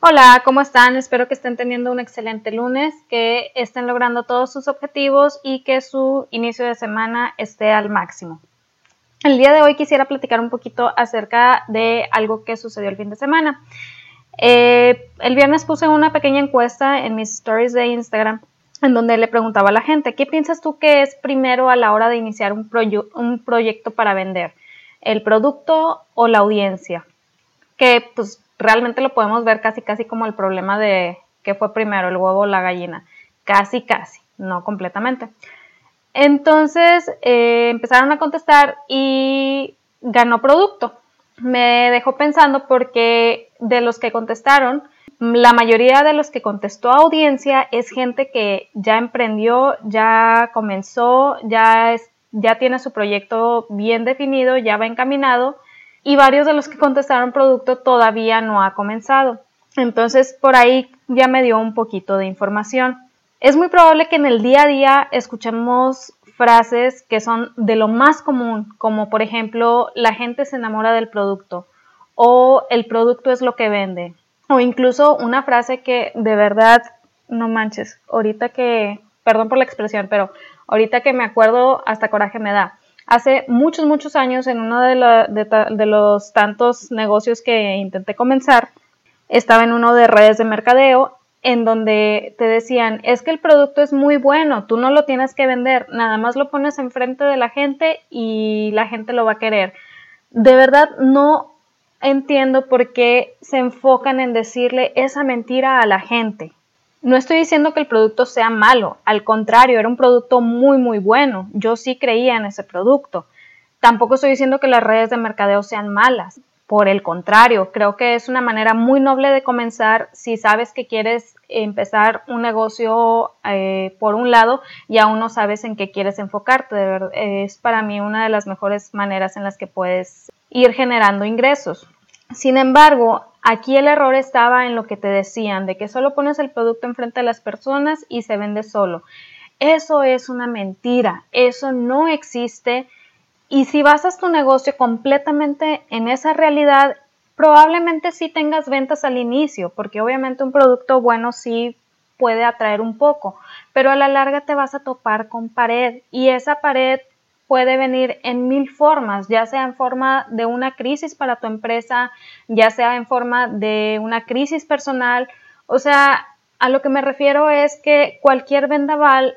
Hola, ¿cómo están? Espero que estén teniendo un excelente lunes, que estén logrando todos sus objetivos y que su inicio de semana esté al máximo. El día de hoy quisiera platicar un poquito acerca de algo que sucedió el fin de semana. Eh, el viernes puse una pequeña encuesta en mis stories de Instagram en donde le preguntaba a la gente, ¿qué piensas tú que es primero a la hora de iniciar un, un proyecto para vender? ¿El producto o la audiencia? Que pues realmente lo podemos ver casi casi como el problema de qué fue primero, el huevo o la gallina. Casi casi, no completamente. Entonces eh, empezaron a contestar y ganó producto. Me dejó pensando porque de los que contestaron, la mayoría de los que contestó audiencia es gente que ya emprendió, ya comenzó, ya, ya tiene su proyecto bien definido, ya va encaminado y varios de los que contestaron producto todavía no ha comenzado. Entonces, por ahí ya me dio un poquito de información. Es muy probable que en el día a día escuchemos frases que son de lo más común, como por ejemplo, la gente se enamora del producto o el producto es lo que vende, o incluso una frase que de verdad, no manches, ahorita que, perdón por la expresión, pero ahorita que me acuerdo, hasta coraje me da. Hace muchos, muchos años, en uno de, los tantos negocios que intenté comenzar, estaba en uno de redes de mercadeo en donde te decían, es que el producto es muy bueno, tú no lo tienes que vender, nada más lo pones enfrente de la gente y la gente lo va a querer. De verdad no entiendo por qué se enfocan en decirle esa mentira a la gente. No estoy diciendo que el producto sea malo, al contrario, era un producto muy, muy bueno. Yo sí creía en ese producto. Tampoco estoy diciendo que las redes de mercadeo sean malas. Por el contrario, creo que es una manera muy noble de comenzar si sabes que quieres empezar un negocio eh, por un lado y aún no sabes en qué quieres enfocarte. es para mí una de las mejores maneras en las que puedes ir generando ingresos. Sin embargo, aquí el error estaba en lo que te decían, de que solo pones el producto enfrente de las personas y se vende solo. Eso es una mentira, eso no existe. Y si basas tu negocio completamente en esa realidad, probablemente sí tengas ventas al inicio, porque obviamente un producto bueno sí puede atraer un poco, pero a la larga te vas a topar con pared y esa pared puede venir en mil formas, ya sea en forma de una crisis para tu empresa, ya sea en forma de una crisis personal. O sea, a lo que me refiero es que cualquier vendaval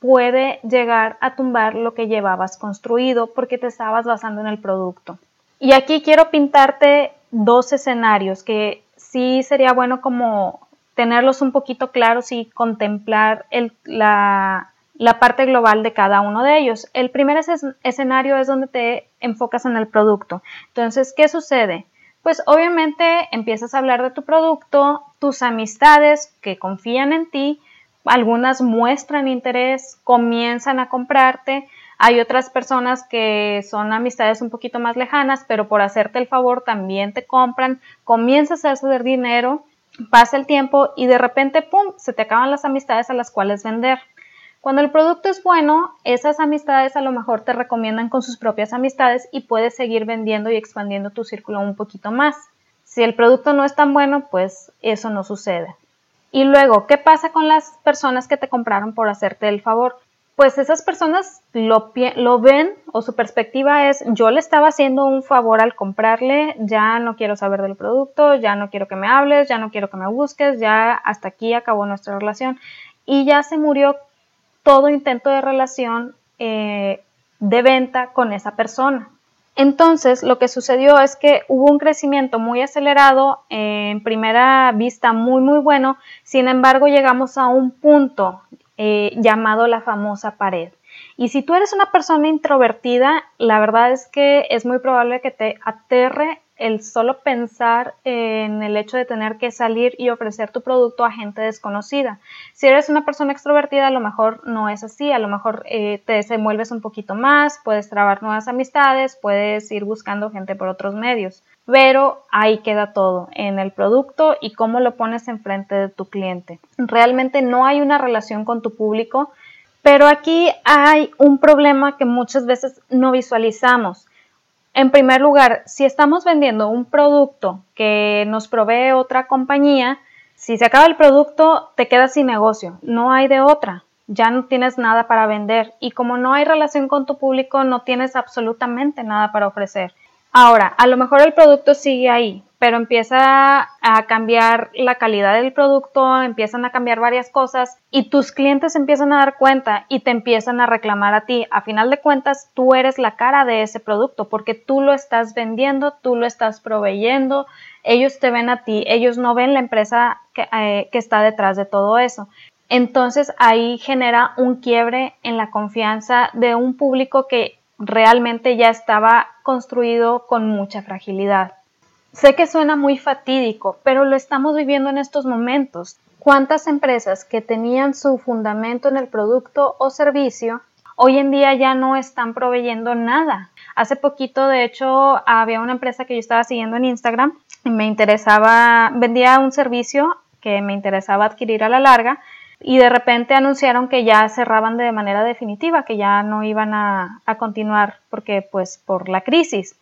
puede llegar a tumbar lo que llevabas construido porque te estabas basando en el producto. Y aquí quiero pintarte dos escenarios que sí sería bueno como tenerlos un poquito claros y contemplar el, la, la parte global de cada uno de ellos. El primer escenario es donde te enfocas en el producto. Entonces, ¿qué sucede? Pues obviamente empiezas a hablar de tu producto, tus amistades que confían en ti, algunas muestran interés, comienzan a comprarte, hay otras personas que son amistades un poquito más lejanas, pero por hacerte el favor también te compran, comienzas a hacer dinero, pasa el tiempo y de repente, ¡pum!, se te acaban las amistades a las cuales vender. Cuando el producto es bueno, esas amistades a lo mejor te recomiendan con sus propias amistades y puedes seguir vendiendo y expandiendo tu círculo un poquito más. Si el producto no es tan bueno, pues eso no sucede. Y luego, ¿qué pasa con las personas que te compraron por hacerte el favor? Pues esas personas lo, ven o su perspectiva es yo le estaba haciendo un favor al comprarle, ya no quiero saber del producto, ya no quiero que me hables, ya no quiero que me busques, ya hasta aquí acabó nuestra relación y ya se murió todo intento de relación eh, de venta con esa persona. Entonces, lo que sucedió es que hubo un crecimiento muy acelerado, en primera vista muy, muy bueno, sin embargo, llegamos a un punto eh, llamado la famosa pared. Y si tú eres una persona introvertida, la verdad es que es muy probable que te aterre el solo pensar en el hecho de tener que salir y ofrecer tu producto a gente desconocida. Si eres una persona extrovertida, a lo mejor no es así, a lo mejor eh, te desenvuelves un poquito más, puedes trabar nuevas amistades, puedes ir buscando gente por otros medios, pero ahí queda todo, en el producto y cómo lo pones enfrente de tu cliente. Realmente no hay una relación con tu público, pero aquí hay un problema que muchas veces no visualizamos En primer lugar, si estamos vendiendo un producto que nos provee otra compañía, si se acaba el producto, te quedas sin negocio, no hay de otra, ya no tienes nada para vender y como no hay relación con tu público, no tienes absolutamente nada para ofrecer. Ahora, a lo mejor el producto sigue ahí, pero empieza a cambiar la calidad del producto, empiezan a cambiar varias cosas y tus clientes empiezan a dar cuenta y te empiezan a reclamar a ti. A final de cuentas, tú eres la cara de ese producto porque tú lo estás vendiendo, tú lo estás proveyendo, ellos te ven a ti, ellos no ven la empresa que, eh, que está detrás de todo eso. Entonces ahí genera un quiebre en la confianza de un público que realmente ya estaba construido con mucha fragilidad. Sé que suena muy fatídico, pero lo estamos viviendo en estos momentos. ¿Cuántas empresas que tenían su fundamento en el producto o servicio hoy en día ya no están proveyendo nada? Hace poquito, de hecho, había una empresa que yo estaba siguiendo en Instagram y me interesaba, vendía un servicio que me interesaba adquirir a la larga y de repente anunciaron que ya cerraban de manera definitiva, que ya no iban a, continuar porque pues por la crisis.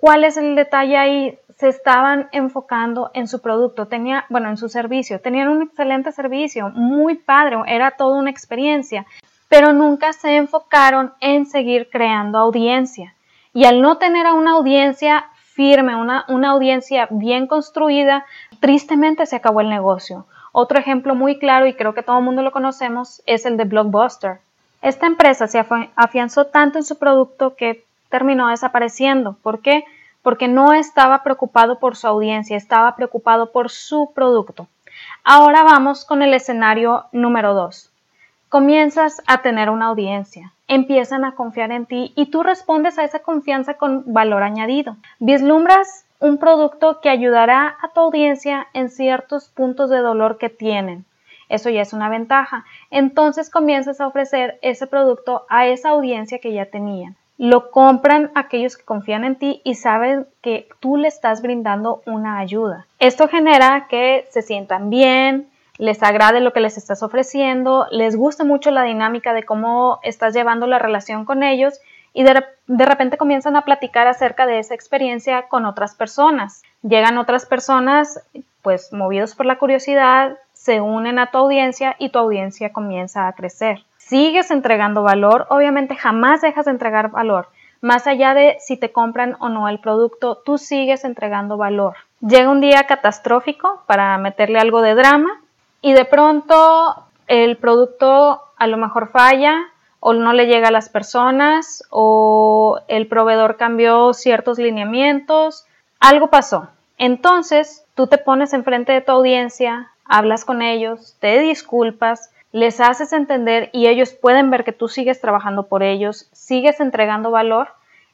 ¿Cuál es el detalle ahí? Se estaban enfocando en su producto, tenía, bueno, en su servicio, tenían un excelente servicio, muy padre, era toda una experiencia, pero nunca se enfocaron en seguir creando audiencia. Y al no tener a una audiencia firme, una, una audiencia bien construida, tristemente se acabó el negocio. Otro ejemplo muy claro, y creo que todo el mundo lo conocemos, es el de Blockbuster. Esta empresa se afianzó tanto en su producto que terminó desapareciendo. ¿Por qué? Porque no estaba preocupado por su audiencia, estaba preocupado por su producto. Ahora vamos con el escenario número 2. Comienzas a tener una audiencia, empiezan a confiar en ti y tú respondes a esa confianza con valor añadido. Vislumbras un producto que ayudará a tu audiencia en ciertos puntos de dolor que tienen. Eso ya es una ventaja. Entonces comienzas a ofrecer ese producto a esa audiencia que ya tenían. Lo compran aquellos que confían en ti y saben que tú le estás brindando una ayuda. Esto genera que se sientan bien, les agrade lo que les estás ofreciendo, les gusta mucho la dinámica de cómo estás llevando la relación con ellos y de, repente comienzan a platicar acerca de esa experiencia con otras personas. Llegan otras personas, pues movidos por la curiosidad, se unen a tu audiencia y tu audiencia comienza a crecer. Sigues entregando valor, obviamente jamás dejas de entregar valor. Más allá de si te compran o no el producto, tú sigues entregando valor. Llega un día catastrófico para meterle algo de drama y de pronto el producto a lo mejor falla, o no le llega a las personas o el proveedor cambió ciertos lineamientos, algo pasó. Entonces tú te pones enfrente de tu audiencia, hablas con ellos, te disculpas, les haces entender y ellos pueden ver que tú sigues trabajando por ellos, sigues entregando valor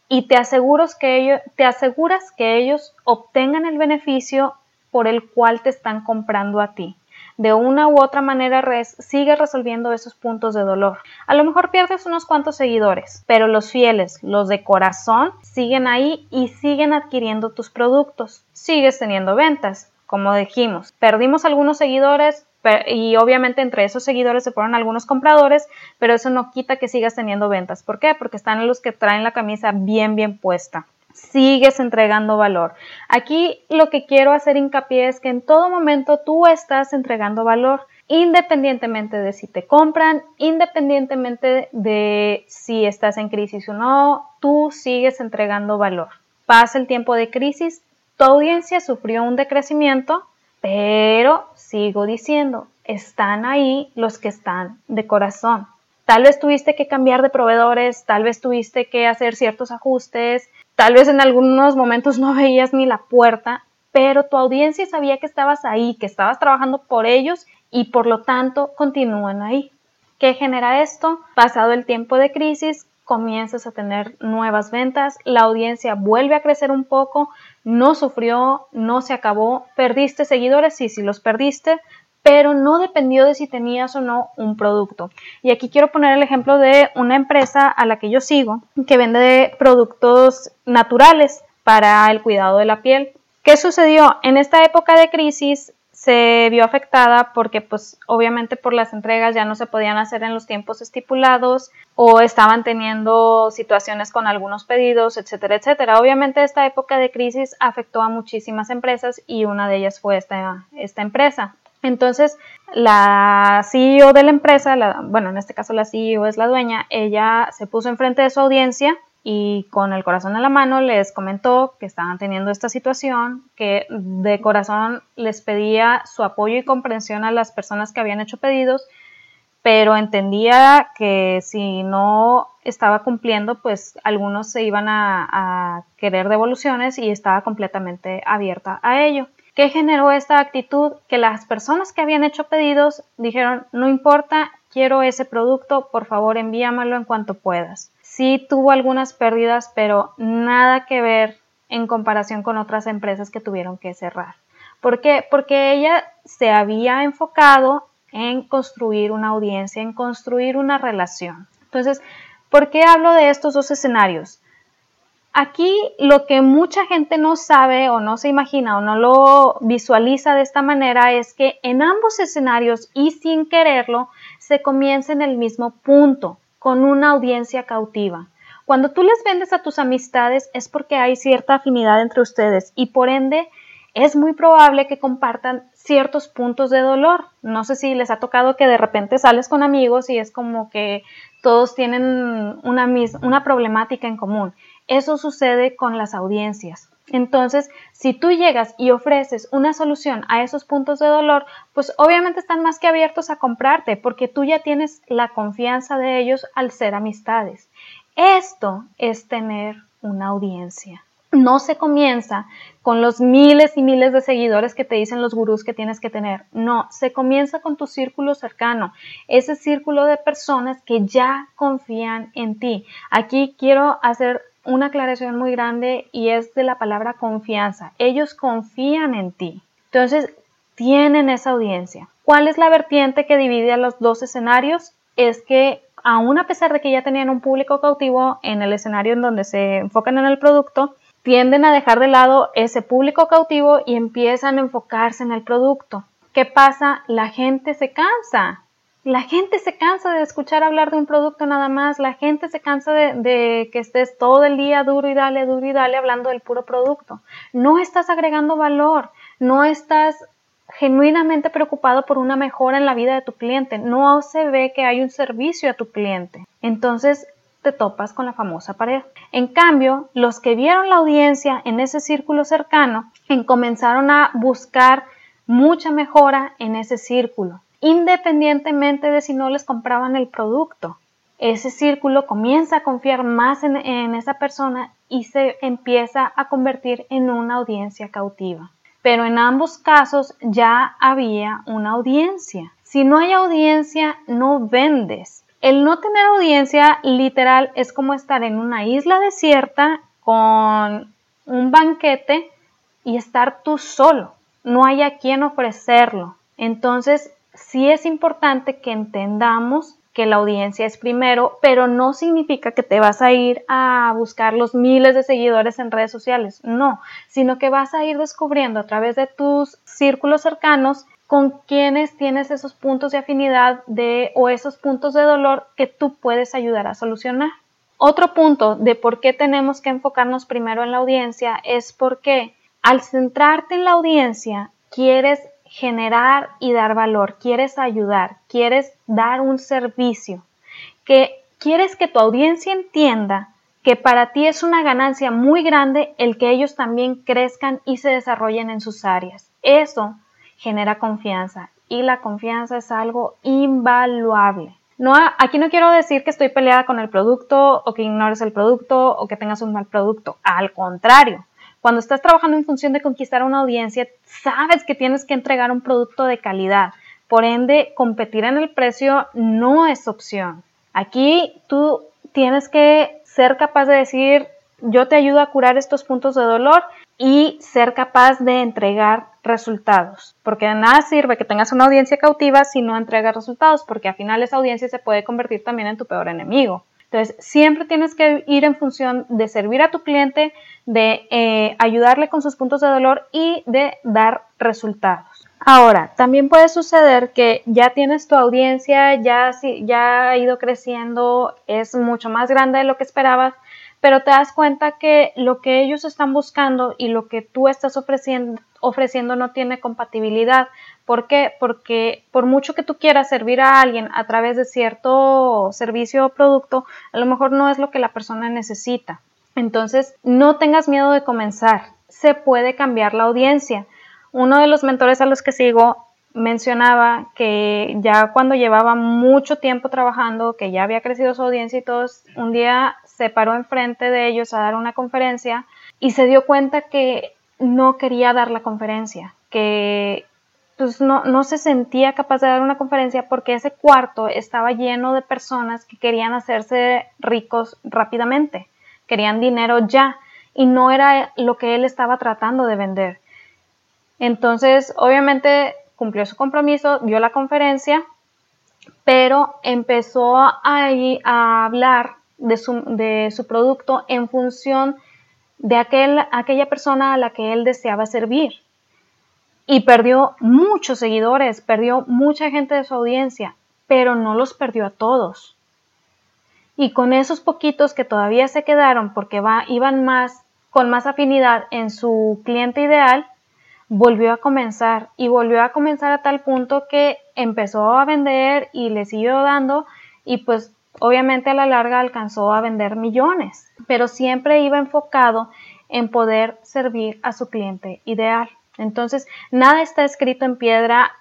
y te aseguras que ellos, te aseguras que ellos obtengan el beneficio por el cual te están comprando a ti de una u otra manera res sigue resolviendo esos puntos de dolor. A lo mejor pierdes unos cuantos seguidores, pero los fieles, los de corazón, siguen ahí y siguen adquiriendo tus productos. Sigues teniendo ventas, como dijimos. Perdimos algunos seguidores, y obviamente entre esos seguidores se fueron algunos compradores, pero eso no quita que sigas teniendo ventas. ¿Por qué? Porque están los que traen la camisa bien, bien puesta sigues entregando valor. Aquí lo que quiero hacer hincapié es que en todo momento tú estás entregando valor, independientemente de si te compran, independientemente de si estás en crisis o no, tú sigues entregando valor. Pasa el tiempo de crisis, tu audiencia sufrió un decrecimiento, pero sigo diciendo, están ahí los que están de corazón. Tal vez tuviste que cambiar de proveedores, tal vez tuviste que hacer ciertos ajustes, Tal vez en algunos momentos no veías ni la puerta, pero tu audiencia sabía que estabas ahí, que estabas trabajando por ellos y por lo tanto continúan ahí. ¿Qué genera esto? Pasado el tiempo de crisis, comienzas a tener nuevas ventas, la audiencia vuelve a crecer un poco, no sufrió, no se acabó, perdiste seguidores, sí, sí los perdiste, pero no dependió de si tenías o no un producto. Y aquí quiero poner el ejemplo de una empresa a la que yo sigo que vende productos naturales para el cuidado de la piel. ¿Qué sucedió? En esta época de crisis se vio afectada porque pues obviamente por las entregas ya no se podían hacer en los tiempos estipulados o estaban teniendo situaciones con algunos pedidos, etcétera, etcétera. Obviamente esta época de crisis afectó a muchísimas empresas y una de ellas fue esta, esta empresa. Entonces, la CEO de la empresa, bueno, en este caso la CEO es la dueña, ella se puso enfrente de su audiencia y con el corazón en la mano les comentó que estaban teniendo esta situación, que de corazón les pedía su apoyo y comprensión a las personas que habían hecho pedidos, pero entendía que si no estaba cumpliendo, pues algunos se iban a, a querer devoluciones y estaba completamente abierta a ello. ¿Qué generó esta actitud? Que las personas que habían hecho pedidos dijeron, no importa, quiero ese producto, por favor envíamelo en cuanto puedas sí tuvo algunas pérdidas, pero nada que ver en comparación con otras empresas que tuvieron que cerrar. ¿Por qué? Porque ella se había enfocado en construir una audiencia, en construir una relación. Entonces, ¿por qué hablo de estos dos escenarios? Aquí lo que mucha gente no sabe o no se imagina o no lo visualiza de esta manera es que en ambos escenarios y sin quererlo se comienza en el mismo punto con una audiencia cautiva. Cuando tú les vendes a tus amistades es porque hay cierta afinidad entre ustedes y por ende es muy probable que compartan ciertos puntos de dolor. No sé si les ha tocado que de repente sales con amigos y es como que todos tienen una, una problemática en común. Eso sucede con las audiencias. Entonces, si tú llegas y ofreces una solución a esos puntos de dolor, pues obviamente están más que abiertos a comprarte porque tú ya tienes la confianza de ellos al ser amistades. Esto es tener una audiencia. No se comienza con los miles y miles de seguidores que te dicen los gurús que tienes que tener. No, se comienza con tu círculo cercano, ese círculo de personas que ya confían en ti. Aquí quiero hacer una aclaración muy grande y es de la palabra confianza. Ellos confían en ti. Entonces, tienen esa audiencia. ¿Cuál es la vertiente que divide a los dos escenarios? Es que aún a pesar de que ya tenían un público cautivo en el escenario en donde se enfocan en el producto, tienden a dejar de lado ese público cautivo y empiezan a enfocarse en el producto. ¿Qué pasa? La gente se cansa. La gente se cansa de escuchar hablar de un producto nada más, la gente se cansa de, que estés todo el día duro y dale, duro y dale hablando del puro producto. No estás agregando valor, no estás genuinamente preocupado por una mejora en la vida de tu cliente, no se ve que hay un servicio a tu cliente. Entonces te topas con la famosa pared. En cambio, los que vieron la audiencia en ese círculo cercano comenzaron a buscar mucha mejora en ese círculo independientemente de si no les compraban el producto. Ese círculo comienza a confiar más en, esa persona y se empieza a convertir en una audiencia cautiva. Pero en ambos casos ya había una audiencia. Si no hay audiencia, no vendes. El no tener audiencia literal es como estar en una isla desierta con un banquete y estar tú solo. No hay a quien ofrecerlo. Entonces sí es importante que entendamos que la audiencia es primero, pero no significa que te vas a ir a buscar los miles de seguidores en redes sociales, no, sino que vas a ir descubriendo a través de tus círculos cercanos con quienes tienes esos puntos de afinidad de o esos puntos de dolor que tú puedes ayudar a solucionar. Otro punto de por qué tenemos que enfocarnos primero en la audiencia es porque al centrarte en la audiencia quieres generar y dar valor, quieres ayudar, quieres dar un servicio, que quieres que tu audiencia entienda que para ti es una ganancia muy grande el que ellos también crezcan y se desarrollen en sus áreas. Eso genera confianza y la confianza es algo invaluable. No, aquí no quiero decir que estoy peleada con el producto o que ignores el producto o que tengas un mal producto. Al contrario, cuando estás trabajando en función de conquistar una audiencia, sabes que tienes que entregar un producto de calidad. Por ende, competir en el precio no es opción. Aquí tú tienes que ser capaz de decir, yo te ayudo a curar estos puntos de dolor y ser capaz de entregar resultados. Porque de nada sirve que tengas una audiencia cautiva si no entregas resultados, porque al final esa audiencia se puede convertir también en tu peor enemigo. Entonces, siempre tienes que ir en función de servir a tu cliente, de eh, ayudarle con sus puntos de dolor y de dar resultados. Ahora, también puede suceder que ya tienes tu audiencia, ya, ya ha ido creciendo, es mucho más grande de lo que esperabas, pero te das cuenta que lo que ellos están buscando y lo que tú estás ofreciendo, ofreciendo no tiene compatibilidad. ¿Por qué? Porque por mucho que tú quieras servir a alguien a través de cierto servicio o producto, a lo mejor no es lo que la persona necesita. Entonces, no tengas miedo de comenzar. Se puede cambiar la audiencia. Uno de los mentores a los que sigo mencionaba que ya cuando llevaba mucho tiempo trabajando, que ya había crecido su audiencia y todos, un día se paró enfrente de ellos a dar una conferencia y se dio cuenta que no quería dar la conferencia, que pues no, no se sentía capaz de dar una conferencia porque ese cuarto estaba lleno de personas que querían hacerse ricos rápidamente, querían dinero ya y no era lo que él estaba tratando de vender. Entonces, obviamente cumplió su compromiso, dio la conferencia, pero empezó a, a hablar de su, de su, producto en función de aquel, aquella persona a la que él deseaba servir. Y perdió muchos seguidores, perdió mucha gente de su audiencia, pero no los perdió a todos. Y con esos poquitos que todavía se quedaron porque iban más con más afinidad en su cliente ideal, volvió a comenzar y volvió a comenzar a tal punto que empezó a vender y le siguió dando y pues obviamente a la larga alcanzó a vender millones, pero siempre iba enfocado en poder servir a su cliente ideal. Entonces, nada está escrito en piedra.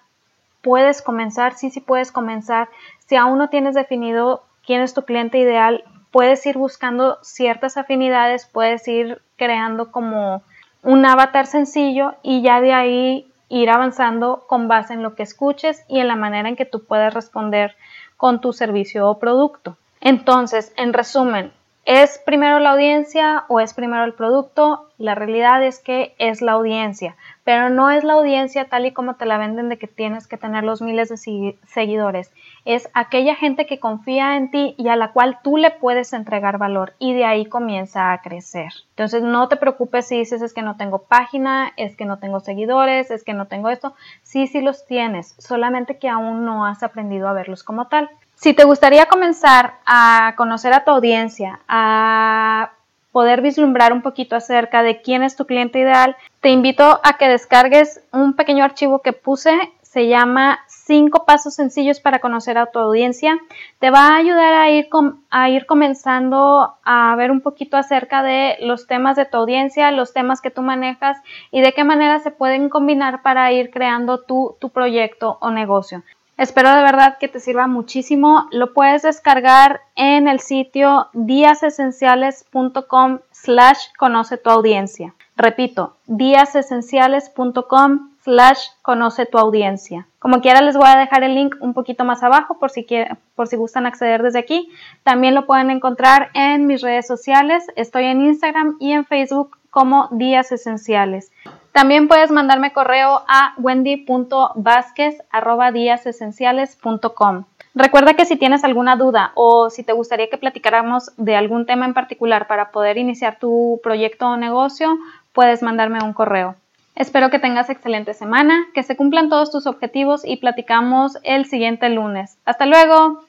Puedes comenzar, sí, sí puedes comenzar. Si aún no tienes definido quién es tu cliente ideal, puedes ir buscando ciertas afinidades, puedes ir creando como un avatar sencillo y ya de ahí ir avanzando con base en lo que escuches y en la manera en que tú puedes responder con tu servicio o producto. Entonces, en resumen, ¿es primero la audiencia o es primero el producto? La realidad es que es la audiencia pero no es la audiencia tal y como te la venden de que tienes que tener los miles de seguidores. Es aquella gente que confía en ti y a la cual tú le puedes entregar valor y de ahí comienza a crecer. Entonces no te preocupes si dices es que no tengo página, es que no tengo seguidores, es que no tengo esto. Sí, sí los tienes, solamente que aún no has aprendido a verlos como tal. Si te gustaría comenzar a conocer a tu audiencia, a poder vislumbrar un poquito acerca de quién es tu cliente ideal, te invito a que descargues un pequeño archivo que puse. Se llama 5 pasos sencillos para conocer a tu audiencia. Te va a ayudar a ir, a ir comenzando a ver un poquito acerca de los temas de tu audiencia, los temas que tú manejas y de qué manera se pueden combinar para ir creando tu, tu proyecto o negocio. Espero de verdad que te sirva muchísimo. Lo puedes descargar en el sitio díasesenciales.com slash conoce tu audiencia. Repito, díasesenciales.com slash conoce tu audiencia. Como quiera les voy a dejar el link un poquito más abajo por si, por si gustan acceder desde aquí. También lo pueden encontrar en mis redes sociales. Estoy en Instagram y en Facebook como Días Esenciales. También puedes mandarme correo a wendy.vázquez.com. Recuerda que si tienes alguna duda o si te gustaría que platicáramos de algún tema en particular para poder iniciar tu proyecto o negocio, puedes mandarme un correo. Espero que tengas excelente semana, que se cumplan todos tus objetivos y platicamos el siguiente lunes. Hasta luego.